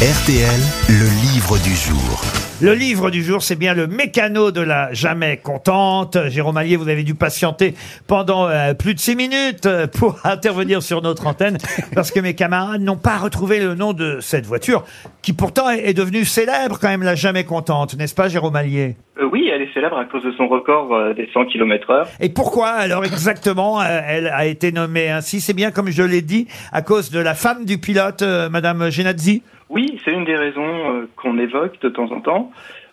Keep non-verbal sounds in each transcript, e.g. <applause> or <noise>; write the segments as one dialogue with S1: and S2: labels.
S1: RTL, le livre du jour.
S2: Le livre du jour, c'est bien le mécano de la jamais contente. Jérôme Allier, vous avez dû patienter pendant euh, plus de six minutes euh, pour <laughs> intervenir sur notre antenne parce que mes camarades n'ont pas retrouvé le nom de cette voiture qui pourtant est, est devenue célèbre quand même, la jamais contente, n'est-ce pas Jérôme Allier?
S3: Euh, oui, elle est célèbre à cause de son record euh, des 100 km heure.
S2: Et pourquoi alors exactement euh, elle a été nommée ainsi? C'est bien comme je l'ai dit, à cause de la femme du pilote, euh, Madame Genazzi
S3: Oui, c'est une des raisons euh, qu'on évoque de temps en temps.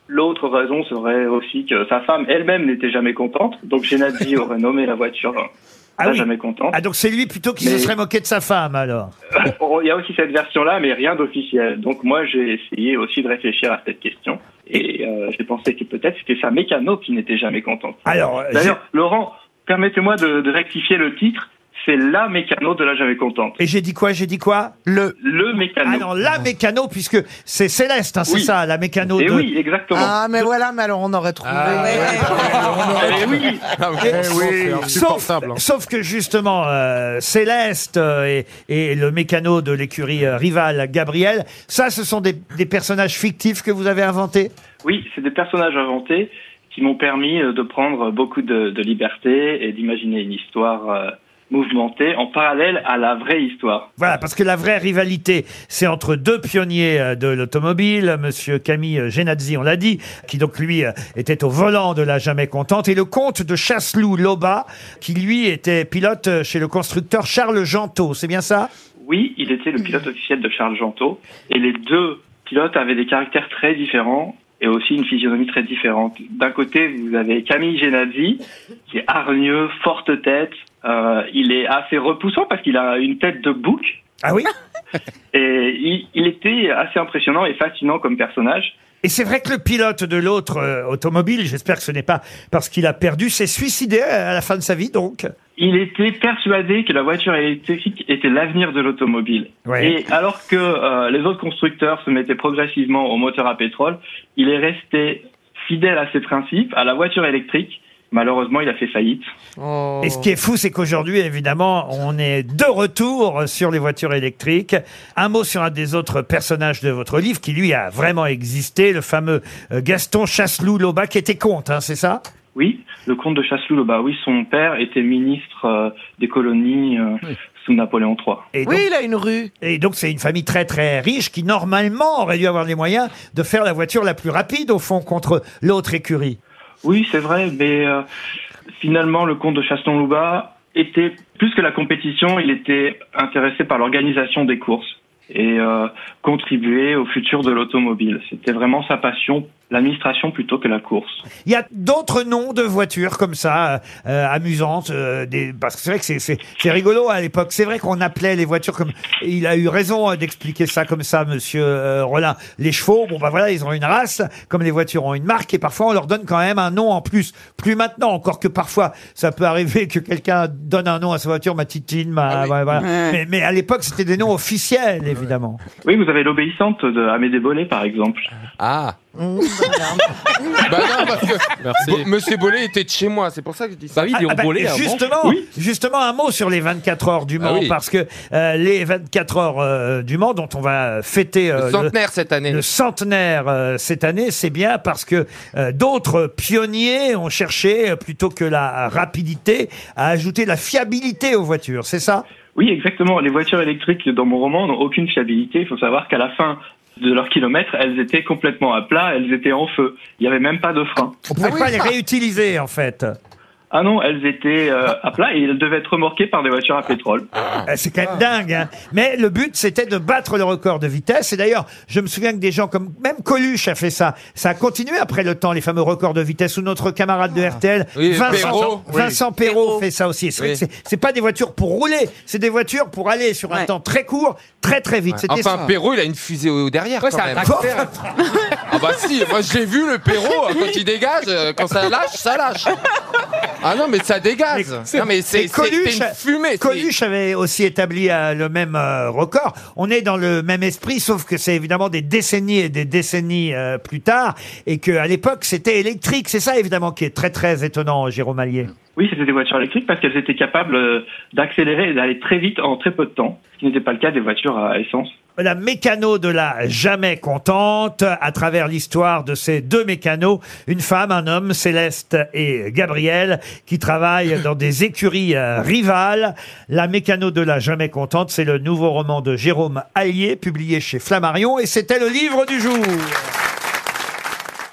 S3: L'autre raison serait aussi que sa femme elle-même n'était jamais contente. Donc Genadzi <laughs> aurait nommé la voiture
S2: Ah oui.
S3: jamais contente.
S2: Ah donc c'est lui plutôt qui se
S3: Mais-
S2: serait moqué de sa femme alors
S3: Bon, <laughs> Il y a aussi cette version-là, mais rien d'officiel. Donc moi, j'ai essayé aussi de réfléchir à cette question. Et euh, j'ai pensé que peut-être c'était sa mécano qui n'était jamais contente.
S2: Alors, euh,
S3: D'ailleurs, Laurent, permettez-moi de, de rectifier le titre. C'est la mécano de la jamais contente.
S2: Et j'ai dit quoi J'ai dit quoi?
S4: Le.
S3: Le mécano.
S2: Ah non, la mécano, puisque c'est Céleste, hein, c'est
S3: Oui.
S2: ça, la mécano
S3: Et
S2: de...
S3: oui, exactement.
S4: Ah, mais voilà, mais alors on aurait trouvé.
S3: Eh oui.
S2: Sauf, sauf que justement, euh, Céleste euh, et, et le mécano de l'écurie euh, rivale, Gabriel, ça, ce sont des, des personnages fictifs que vous avez inventés?
S3: Oui, c'est des personnages inventés qui m'ont permis euh, de prendre beaucoup de, de liberté et d'imaginer une histoire euh, mouvementée en parallèle à la vraie histoire.
S2: Voilà, parce que la vraie rivalité, c'est entre deux pionniers euh, de l'automobile, Monsieur Camille euh, Genazzi, on l'a dit, qui donc lui euh, était au volant de la jamais contente, et le comte de Chasseloup Loba, qui lui était pilote chez le constructeur Charles Gentot. C'est bien ça?
S3: Oui, il était le pilote officiel de Charles Gentot et les deux pilotes avaient des caractères très différents et aussi une physionomie très différente. D'un côté, vous avez Camille Genazzi, qui est hargneux, forte tête. Euh, il est assez repoussant parce qu'il a une tête de bouc.
S2: Ah oui? <laughs>
S3: Et il, il était assez impressionnant et fascinant comme personnage.
S2: Et c'est vrai que le pilote de l'autre euh, automobile, j'espère que ce n'est pas parce qu'il a perdu, s'est suicidé à la fin de sa vie, donc.
S3: Il était persuadé que la voiture électrique était l'avenir de l'automobile.
S2: Ouais.
S3: Et alors que euh, les autres constructeurs se mettaient progressivement au moteur à pétrole, il est resté fidèle à ses principes, à la voiture électrique. Malheureusement, il a fait faillite.
S4: Oh.
S2: Et ce qui est fou, c'est qu'aujourd'hui, évidemment, on est de retour sur les voitures électriques. Un mot sur un des autres personnages de votre livre, qui lui a vraiment existé, le fameux euh, Gaston Chasseloup-Loba, qui était comte, hein, c'est ça?
S3: Oui, le comte de Chasseloup, bah oui, son père était ministre euh, des colonies euh, sous Napoléon III.
S2: et donc,
S4: Oui, il a une rue.
S2: et donc, c'est une famille très très riche qui, normalement, aurait dû avoir les moyens de faire la voiture la plus rapide, au fond, contre l'autre écurie.
S3: Oui, c'est vrai, mais euh, finalement, le comte de Chasseloup-Louba était, plus que la compétition, il était intéressé par l'organisation des courses et euh, contribuer au futur de l'automobile. C'était vraiment sa passion, l'administration plutôt que la course.
S2: Il y a d'autres noms de voitures comme ça, euh, amusantes, euh, des, parce que c'est vrai que c'est- c'est c'est rigolo à l'époque. C'est vrai qu'on appelait les voitures comme. Il a eu raison euh, d'expliquer ça comme ça, Monsieur euh, Rollin. Les chevaux, bon bah voilà, ils ont une race, comme les voitures ont une marque, et parfois on leur donne quand même un nom en plus. Plus maintenant, encore que parfois ça peut arriver que quelqu'un donne un nom à sa voiture, ma titine, ma. voilà, voilà. Mais, mais à l'époque, c'était des noms officiels, évidemment.
S3: Oui, vous avez l'obéissante de Amédée Bollet, par exemple.
S5: Ah
S4: Mmh, <laughs>
S5: Bah non, parce que Bo- Monsieur Bollet était de chez moi, c'est pour ça que je dis ça.
S6: Bah oui, Léon
S2: Ah bah,
S6: Bollet, avant.
S2: justement,
S3: Oui.
S2: justement, un mot sur les 24 heures du Mans,
S5: Ah oui.
S2: parce que euh, les 24 heures euh, du Mans, dont on va fêter euh,
S5: Le centenaire cette année.
S2: le centenaire euh, cette année, c'est bien parce que euh, d'autres pionniers ont cherché, euh, plutôt que la rapidité, à ajouter la fiabilité aux voitures, c'est ça?
S3: Oui, exactement. Les voitures électriques dans mon roman n'ont aucune fiabilité. Il faut savoir qu'à la fin de leur kilomètre, elles étaient complètement à plat, elles étaient en feu. Il n'y avait même pas de frein.
S2: On pouvait
S4: Ah oui,
S2: pas les
S4: ça.
S2: réutiliser, en fait.
S3: Ah non, elles étaient euh, à plat et elles devaient être remorquées par des voitures à pétrole.
S2: Euh, C'est quand même dingue, hein. Mais le but, c'était de battre le record de vitesse. Et d'ailleurs, je me souviens que des gens comme même Coluche a fait ça. Ça a continué après le temps, les fameux records de vitesse. Ou notre camarade de RTL,
S5: Oui,
S2: Vincent,
S5: Perrault, oui.
S2: Vincent Perrault fait ça aussi. C'est vrai
S5: Oui.
S2: c'est- c'est pas des voitures pour rouler, c'est des voitures pour aller sur un temps très court, très très vite. C'était
S5: Enfin,
S2: ça.
S5: Perrault, il a une fusée au derrière
S6: Ouais,
S5: quand
S6: c'est un
S5: même. Ah bah si, moi je l'ai vu le Perrault, quand il dégage, euh, quand ça lâche, ça lâche. Ah non mais ça dégage. Non mais c'est
S2: Coluche,
S5: c'est une fumée. c'est-
S2: Coluche avait aussi établi euh, le même euh, record. On est dans le même esprit, sauf que c'est évidemment des décennies et des décennies euh, plus tard, et que à l'époque c'était électrique. C'est ça évidemment qui est très très étonnant, Jérôme Allier.
S3: Oui, c'était des voitures électriques parce qu'elles étaient capables euh, d'accélérer et d'aller très vite en très peu de temps, ce qui n'était pas le cas des voitures à essence.
S2: La mécano de la jamais contente, à travers l'histoire de ces deux mécanos, une femme, un homme, Céleste et Gabriel, qui travaillent dans des <laughs> écuries euh, rivales. La mécano de la jamais contente, c'est le nouveau roman de Jérôme Allier, publié chez Flammarion, et c'était le livre du jour.